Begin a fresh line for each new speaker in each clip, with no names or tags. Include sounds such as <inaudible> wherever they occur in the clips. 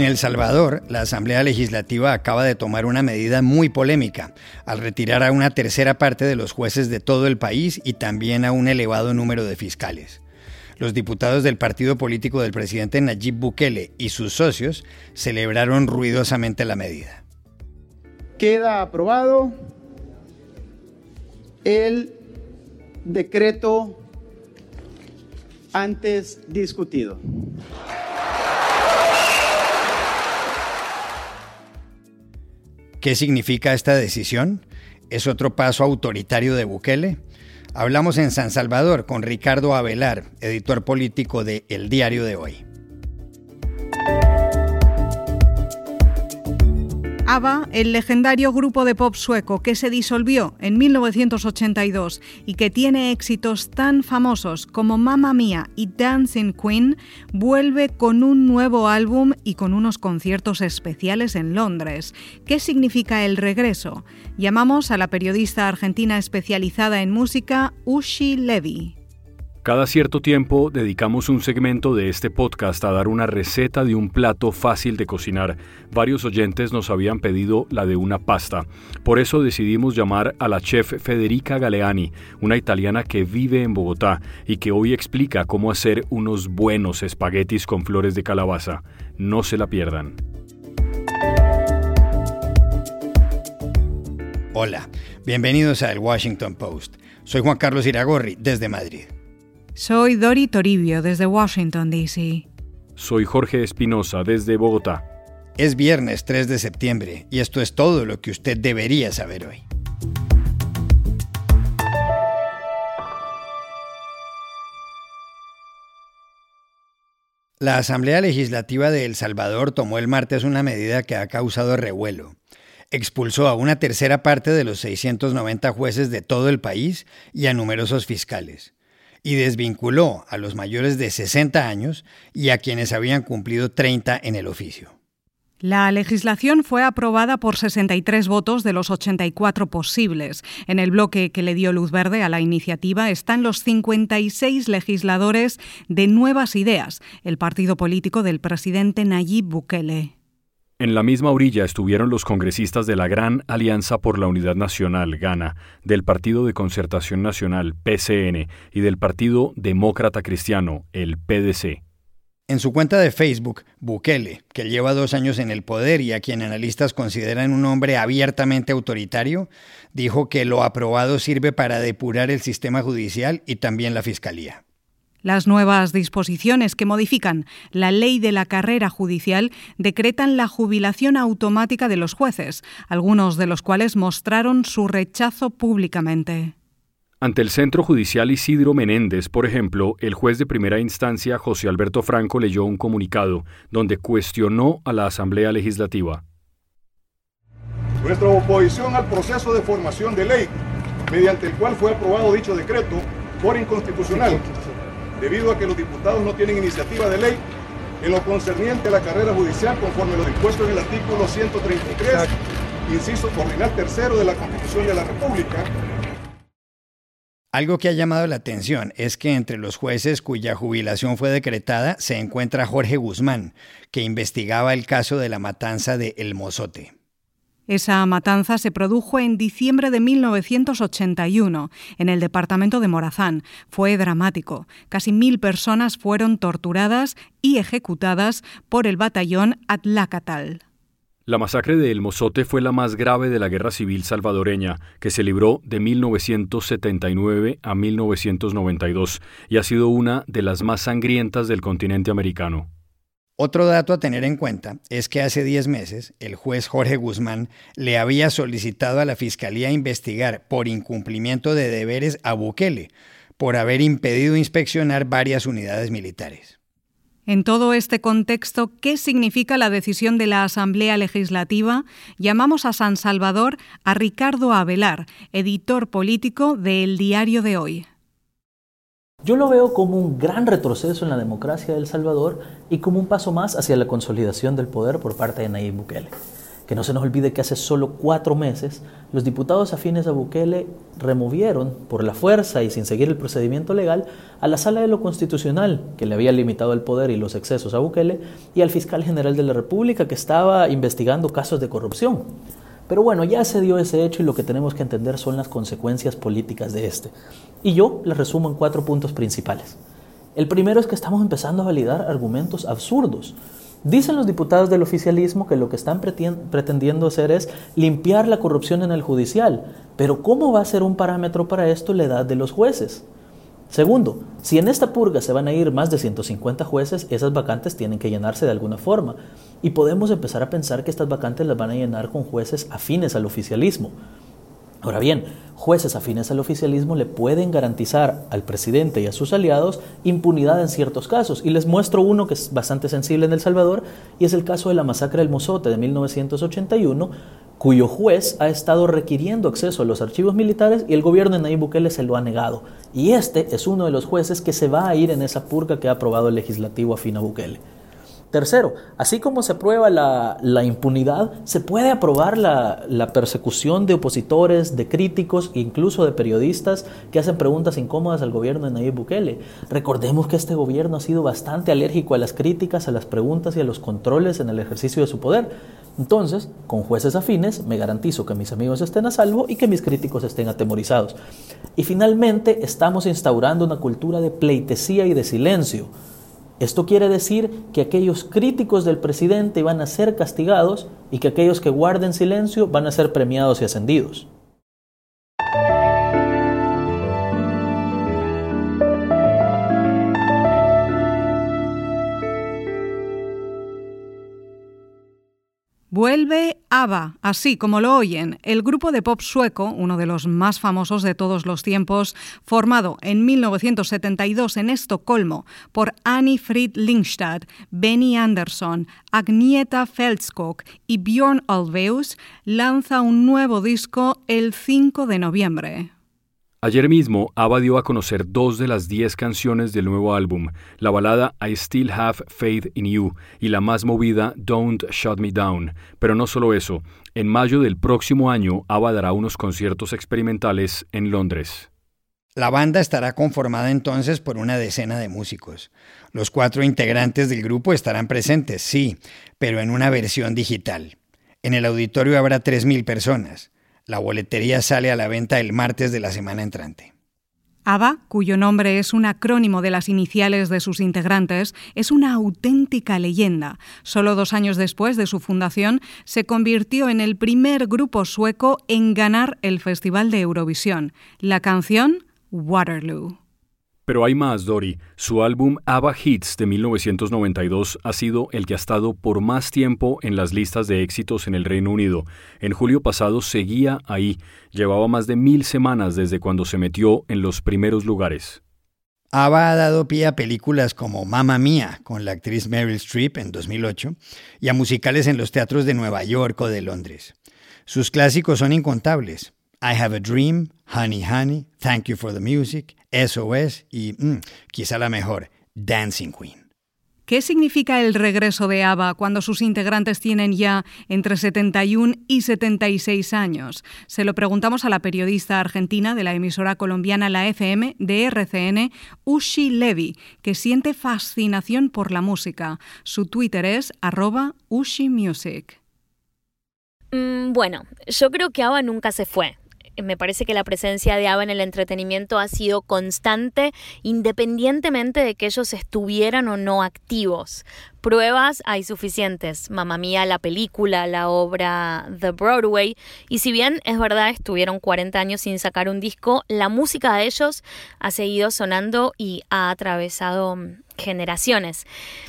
En El Salvador, la Asamblea Legislativa acaba de tomar una medida muy polémica al retirar a una tercera parte de los jueces de todo el país y también a un elevado número de fiscales. Los diputados del partido político del presidente Nayib Bukele y sus socios celebraron ruidosamente la medida.
Queda aprobado el decreto antes discutido.
¿Qué significa esta decisión? ¿Es otro paso autoritario de Bukele? Hablamos en San Salvador con Ricardo Avelar, editor político de El Diario de Hoy.
ABBA, el legendario grupo de pop sueco que se disolvió en 1982 y que tiene éxitos tan famosos como Mamma Mia y Dancing Queen, vuelve con un nuevo álbum y con unos conciertos especiales en Londres. ¿Qué significa el regreso? Llamamos a la periodista argentina especializada en música, Ushi Levy.
Cada cierto tiempo dedicamos un segmento de este podcast a dar una receta de un plato fácil de cocinar. Varios oyentes nos habían pedido la de una pasta. Por eso decidimos llamar a la chef Federica Galeani, una italiana que vive en Bogotá y que hoy explica cómo hacer unos buenos espaguetis con flores de calabaza. No se la pierdan.
Hola, bienvenidos a El Washington Post. Soy Juan Carlos Iragorri, desde Madrid.
Soy Dori Toribio desde Washington, D.C.
Soy Jorge Espinosa desde Bogotá.
Es viernes 3 de septiembre y esto es todo lo que usted debería saber hoy. La Asamblea Legislativa de El Salvador tomó el martes una medida que ha causado revuelo. Expulsó a una tercera parte de los 690 jueces de todo el país y a numerosos fiscales y desvinculó a los mayores de 60 años y a quienes habían cumplido 30 en el oficio.
La legislación fue aprobada por 63 votos de los 84 posibles. En el bloque que le dio luz verde a la iniciativa están los 56 legisladores de Nuevas Ideas, el partido político del presidente Nayib Bukele.
En la misma orilla estuvieron los congresistas de la Gran Alianza por la Unidad Nacional, GANA, del Partido de Concertación Nacional, PCN, y del Partido Demócrata Cristiano, el PDC.
En su cuenta de Facebook, Bukele, que lleva dos años en el poder y a quien analistas consideran un hombre abiertamente autoritario, dijo que lo aprobado sirve para depurar el sistema judicial y también la fiscalía.
Las nuevas disposiciones que modifican la ley de la carrera judicial decretan la jubilación automática de los jueces, algunos de los cuales mostraron su rechazo públicamente.
Ante el Centro Judicial Isidro Menéndez, por ejemplo, el juez de primera instancia José Alberto Franco leyó un comunicado donde cuestionó a la Asamblea Legislativa.
Nuestra oposición al proceso de formación de ley, mediante el cual fue aprobado dicho decreto, por inconstitucional debido a que los diputados no tienen iniciativa de ley en lo concerniente a la carrera judicial conforme lo dispuesto en el artículo 133, inciso ordinal tercero de la Constitución de la República.
Algo que ha llamado la atención es que entre los jueces cuya jubilación fue decretada se encuentra Jorge Guzmán, que investigaba el caso de la matanza de El Mozote.
Esa matanza se produjo en diciembre de 1981 en el departamento de Morazán. Fue dramático. Casi mil personas fueron torturadas y ejecutadas por el batallón Atlacatal.
La masacre de El Mozote fue la más grave de la Guerra Civil salvadoreña, que se libró de 1979 a 1992 y ha sido una de las más sangrientas del continente americano.
Otro dato a tener en cuenta es que hace 10 meses el juez Jorge Guzmán le había solicitado a la Fiscalía investigar por incumplimiento de deberes a Bukele por haber impedido inspeccionar varias unidades militares.
En todo este contexto, ¿qué significa la decisión de la Asamblea Legislativa? Llamamos a San Salvador a Ricardo Avelar, editor político de El Diario de Hoy.
Yo lo veo como un gran retroceso en la democracia de El Salvador y como un paso más hacia la consolidación del poder por parte de Nayib Bukele. que no se nos olvide que hace solo cuatro meses los diputados afines a Bukele removieron por la fuerza y sin seguir el procedimiento legal a la Sala de lo Constitucional, que le había limitado el poder y los excesos a Bukele, y al fiscal general de la República, que estaba investigando casos de corrupción. Pero bueno, ya se dio ese hecho y lo que tenemos que entender son las consecuencias políticas de este. Y yo les resumo en cuatro puntos principales. El primero es que estamos empezando a validar argumentos absurdos Dicen los diputados del oficialismo que lo que están pretendiendo hacer es limpiar la corrupción en el judicial, pero ¿cómo va a ser un parámetro para esto la edad de los jueces? Segundo, si en esta purga se van a ir más de 150 jueces, esas vacantes tienen que llenarse de alguna forma. Y podemos empezar a pensar que estas vacantes las van a llenar con jueces afines al oficialismo. Ahora bien, jueces afines al oficialismo le pueden garantizar al presidente y a sus aliados impunidad en ciertos casos. Y les muestro uno que es bastante sensible en El Salvador, y es el caso de la masacre del Mozote de 1981, cuyo juez ha estado requiriendo acceso a los archivos militares y el gobierno de Nayib Bukele se lo ha negado. Y este es uno de los jueces que se va a ir en esa purga que ha aprobado el legislativo afín a Bukele. Tercero, así como se aprueba la, impunidad, se puede aprobar la, la, persecución de opositores, de críticos, incluso de periodistas que hacen preguntas incómodas al gobierno de Nayib Bukele. Recordemos que este gobierno ha sido bastante alérgico a las críticas, a las preguntas y a los controles en el ejercicio de su poder. Entonces, con jueces afines, me garantizo que mis amigos estén a salvo y que mis críticos estén atemorizados. Y finalmente, estamos instaurando una cultura de pleitesía y de silencio esto quiere decir que aquellos críticos del presidente van a ser castigados y que aquellos que guarden silencio van a ser premiados y ascendidos.
Vuelve ABBA, así como lo oyen, el grupo de pop sueco, uno de los más famosos de todos los tiempos, formado en 1972 en Estocolmo por Annie Frid Lindstad, Benny Andersson, Agnieta Feldskog y Björn Alveus, lanza un nuevo disco el 5 de noviembre.
Ayer mismo, ABBA dio a conocer dos de las diez canciones del nuevo álbum, la balada I Still Have Faith in You y la más movida Don't Shut Me Down. Pero no solo eso, en mayo del próximo año, ABBA dará unos conciertos experimentales en Londres.
La banda estará conformada entonces por una decena de músicos. Los cuatro integrantes del grupo estarán presentes, sí, pero en una versión digital. En el auditorio habrá 3.000 personas. La boletería sale a la venta el martes de la semana entrante.
ABBA, cuyo nombre es un acrónimo de las iniciales de sus integrantes, es una auténtica leyenda. Solo dos años después de su fundación, se convirtió en el primer grupo sueco en ganar el Festival de Eurovisión. La canción Waterloo.
Pero hay más, Dory. Su álbum ABBA Hits de 1992 ha sido el que ha estado por más tiempo en las listas de éxitos en el Reino Unido. En julio pasado seguía ahí. Llevaba más de mil semanas desde cuando se metió en los primeros lugares.
ABBA ha dado pie a películas como Mamma Mía con la actriz Meryl Streep en 2008 y a musicales en los teatros de Nueva York o de Londres. Sus clásicos son incontables. I Have a Dream, Honey Honey, Thank You for the Music, SOS y mm, quizá la mejor, Dancing Queen.
¿Qué significa el regreso de ABBA cuando sus integrantes tienen ya entre 71 y 76 años? Se lo preguntamos a la periodista argentina de la emisora colombiana La FM de RCN, Ushi Levy, que siente fascinación por la música. Su Twitter es arroba Ushi Music.
Mm, bueno, yo creo que ABBA nunca se fue me parece que la presencia de ABBA en el entretenimiento ha sido constante independientemente de que ellos estuvieran o no activos. Pruebas hay suficientes. Mamma Mía, la película, la obra The Broadway. Y si bien es verdad, estuvieron 40 años sin sacar un disco, la música de ellos ha seguido sonando y ha atravesado generaciones.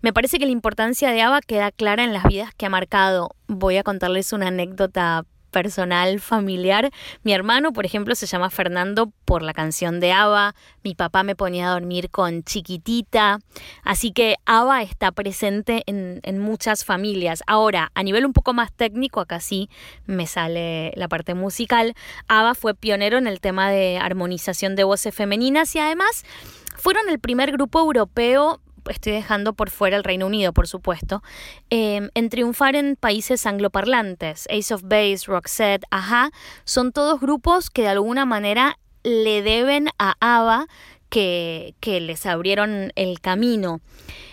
Me parece que la importancia de ABBA queda clara en las vidas que ha marcado. Voy a contarles una anécdota personal, familiar. Mi hermano, por ejemplo, se llama Fernando por la canción de Ava. Mi papá me ponía a dormir con chiquitita. Así que Ava está presente en, en muchas familias. Ahora, a nivel un poco más técnico, acá sí me sale la parte musical. Ava fue pionero en el tema de armonización de voces femeninas y además fueron el primer grupo europeo estoy dejando por fuera el Reino Unido, por supuesto, em, en triunfar en países angloparlantes. Ace of Base, Roxette, Aja, son todos grupos que de alguna manera le deben a ABBA que, les abrieron el camino.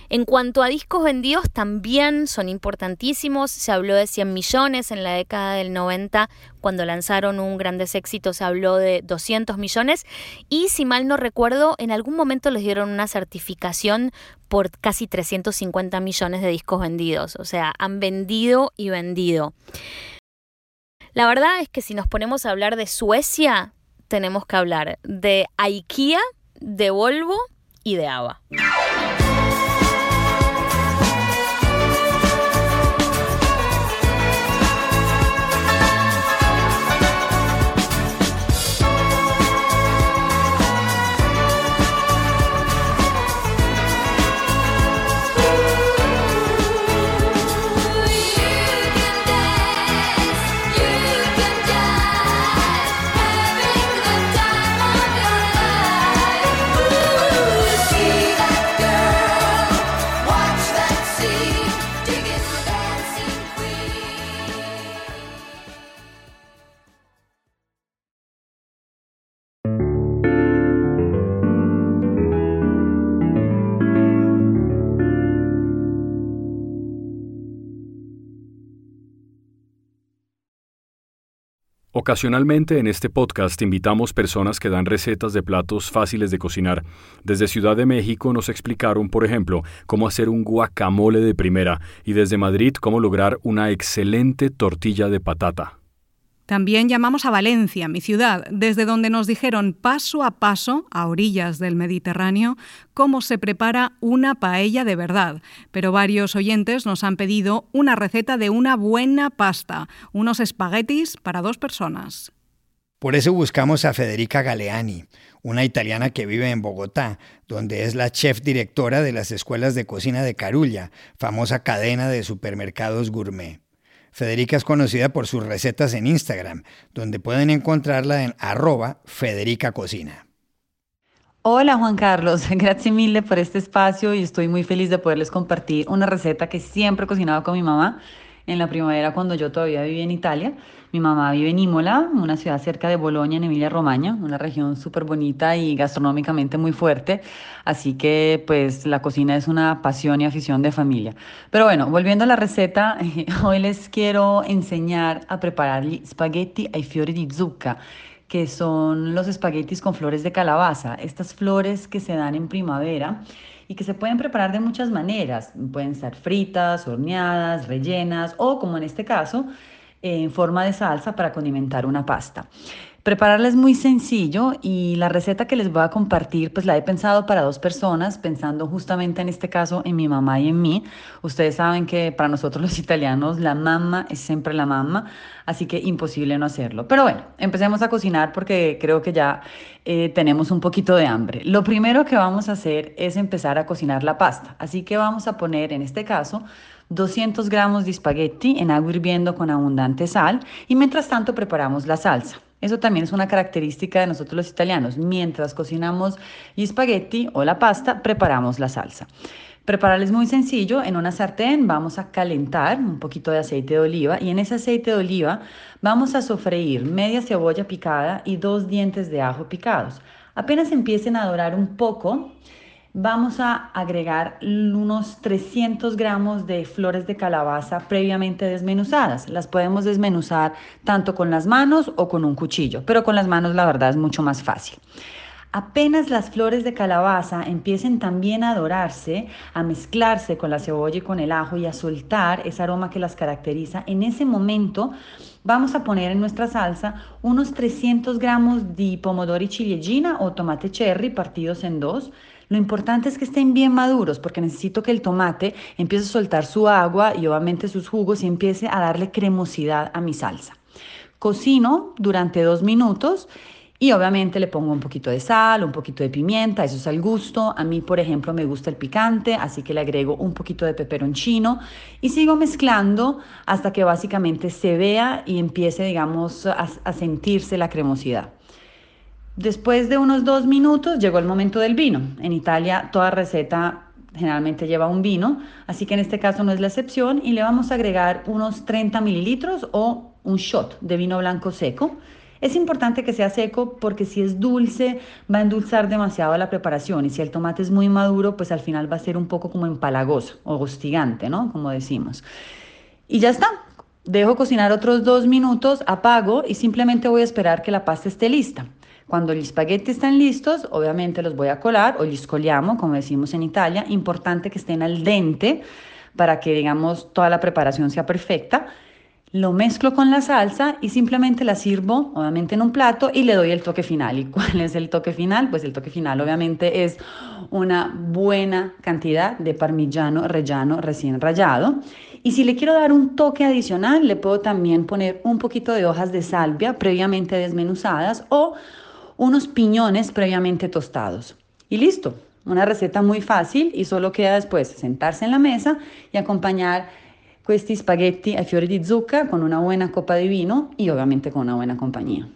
En cuanto a discos vendidos, también son importantísimos. Se habló de 100 millones en la década del 90, cuando lanzaron un grandes éxitos, se habló de 200 millones. Y si mal no recuerdo, en algún momento les dieron una certificación por casi 350 millones de discos vendidos. O sea, han vendido y vendido. La verdad es que si nos ponemos a hablar de Suecia, tenemos que hablar de IKEA, de Volvo y de ABBA.
Ocasionalmente en este podcast invitamos personas que dan recetas de platos fáciles de cocinar. Desde Ciudad de México nos explicaron, por ejemplo, cómo hacer un guacamole de primera y desde Madrid cómo lograr una excelente tortilla de patata.
También llamamos a Valencia, mi ciudad, desde donde nos dijeron paso a paso, a orillas del Mediterráneo, cómo se prepara una paella de verdad. Pero varios oyentes nos han pedido una receta de una buena pasta, unos espaguetis para dos personas.
Por eso buscamos a Federica Galeani, una italiana que vive en Bogotá, donde es la chef directora de las escuelas de cocina de Carulla, famosa cadena de supermercados gourmet. Federica es conocida por sus recetas en Instagram, donde pueden encontrarla en arroba Federica Cocina.
Hola Juan Carlos, <laughs> gracias mille por este espacio y estoy muy feliz de poderles compartir una receta que siempre he cocinado con mi mamá en la primavera cuando yo todavía vivía en Italia. Mi mamá vive en Imola, una ciudad cerca de Bolonia, en Emilia-Romagna, una región súper bonita y gastronómicamente muy fuerte. Así que pues la cocina es una pasión y afición de familia. Pero bueno, volviendo a la receta, <laughs> hoy les quiero enseñar a preparar spaghetti ai fiori di zucca que son los espaguetis con flores de calabaza, estas flores que se dan en primavera y que se pueden preparar de muchas maneras. Pueden ser fritas, horneadas, rellenas o, como en este caso, en forma de salsa para condimentar una pasta. Prepararla es muy sencillo y la receta que les voy a compartir pues la he pensado para dos personas, pensando justamente en este caso en mi mamá y en mí. Ustedes saben que para nosotros los italianos la mamá es siempre la mamá, así que imposible no hacerlo. Pero bueno, empecemos a cocinar porque creo que ya eh, tenemos un poquito de hambre. Lo primero que vamos a hacer es empezar a cocinar la pasta, así que vamos a poner en este caso 200 gramos de espagueti en agua hirviendo con abundante sal y mientras tanto preparamos la salsa. Eso también es una característica de nosotros los italianos. Mientras cocinamos el espagueti o la pasta, preparamos la salsa. Preparar es muy sencillo. En una sartén vamos a calentar un poquito de aceite de oliva y en ese aceite de oliva vamos a sofreír media cebolla picada y dos dientes de ajo picados. Apenas empiecen a dorar un poco, vamos a agregar unos 300 gramos de flores de calabaza previamente desmenuzadas. Las podemos desmenuzar tanto con las manos o con un cuchillo, pero con las manos la verdad es mucho más fácil. Apenas las flores de calabaza empiecen también a dorarse, a mezclarse con la cebolla y con el ajo y a soltar ese aroma que las caracteriza, en ese momento vamos a poner en nuestra salsa unos 300 gramos de pomodori ciliegina o tomate cherry partidos en dos, lo importante es que estén bien maduros porque necesito que el tomate empiece a soltar su agua y obviamente sus jugos y empiece a darle cremosidad a mi salsa. Cocino durante dos minutos y obviamente le pongo un poquito de sal, un poquito de pimienta, eso es al gusto. A mí, por ejemplo, me gusta el picante, así que le agrego un poquito de peperoncino y sigo mezclando hasta que básicamente se vea y empiece, digamos, a, a sentirse la cremosidad. Después de unos dos minutos llegó el momento del vino. En Italia toda receta generalmente lleva un vino, así que en este caso no es la excepción y le vamos a agregar unos 30 mililitros o un shot de vino blanco seco. Es importante que sea seco porque si es dulce va a endulzar demasiado la preparación y si el tomate es muy maduro pues al final va a ser un poco como empalagoso o hostigante, ¿no? Como decimos. Y ya está. Dejo cocinar otros dos minutos, apago y simplemente voy a esperar que la pasta esté lista. Cuando los espagueti están listos, obviamente los voy a colar o los coliamo, como decimos en Italia. Importante que estén al dente para que, digamos, toda la preparación sea perfecta. Lo mezclo con la salsa y simplemente la sirvo, obviamente, en un plato y le doy el toque final. ¿Y cuál es el toque final? Pues el toque final, obviamente, es una buena cantidad de parmigiano rellano recién rallado. Y si le quiero dar un toque adicional, le puedo también poner un poquito de hojas de salvia previamente desmenuzadas o unos piñones previamente tostados. Y listo, una receta muy fácil y solo queda después sentarse en la mesa y acompañar questi spaghetti ai fiori di zucca con una buena copa de vino y obviamente con una buena compañía.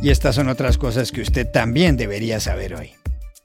Y estas son otras cosas que usted también debería saber hoy.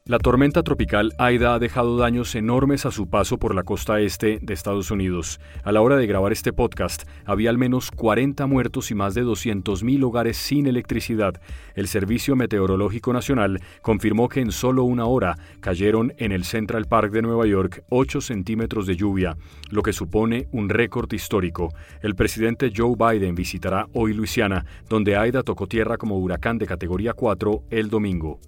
La tormenta tropical Aida ha dejado daños enormes a su paso por la costa este de Estados Unidos. A la hora de grabar este podcast, había al menos 40 muertos y más de 200.000 hogares sin electricidad. El Servicio Meteorológico Nacional confirmó que en solo una hora cayeron en el Central Park de Nueva York 8 centímetros de lluvia, lo que supone un récord histórico. El presidente Joe Biden visitará hoy Luisiana, donde Aida tocó tierra como huracán de categoría 4 el domingo.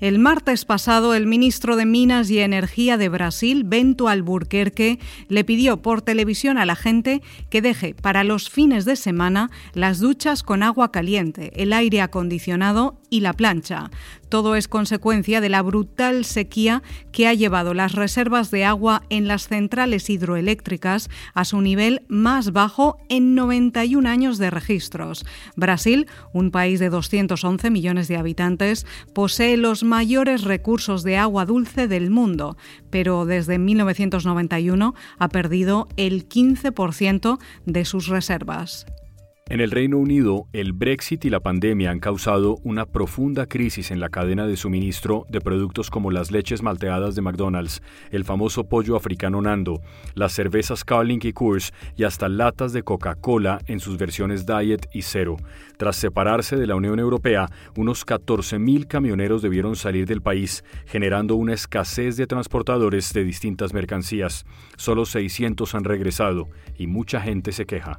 El martes pasado, el ministro de Minas y Energía de Brasil, Bento Alburquerque, le pidió por televisión a la gente que deje para los fines de semana las duchas con agua caliente, el aire acondicionado y la plancha. Todo es consecuencia de la brutal sequía que ha llevado las reservas de agua en las centrales hidroeléctricas a su nivel más bajo en 91 años de registros. Brasil, un país de 211 millones de habitantes, posee los mayores recursos de agua dulce del mundo, pero desde 1991 ha perdido el 15% de sus reservas.
En el Reino Unido, el Brexit y la pandemia han causado una profunda crisis en la cadena de suministro de productos como las leches malteadas de McDonald's, el famoso pollo africano Nando, las cervezas Carling y Coors y hasta latas de Coca-Cola en sus versiones Diet y Zero. Tras separarse de la Unión Europea, unos 14.000 camioneros debieron salir del país, generando una escasez de transportadores de distintas mercancías. Solo 600 han regresado y mucha gente se queja.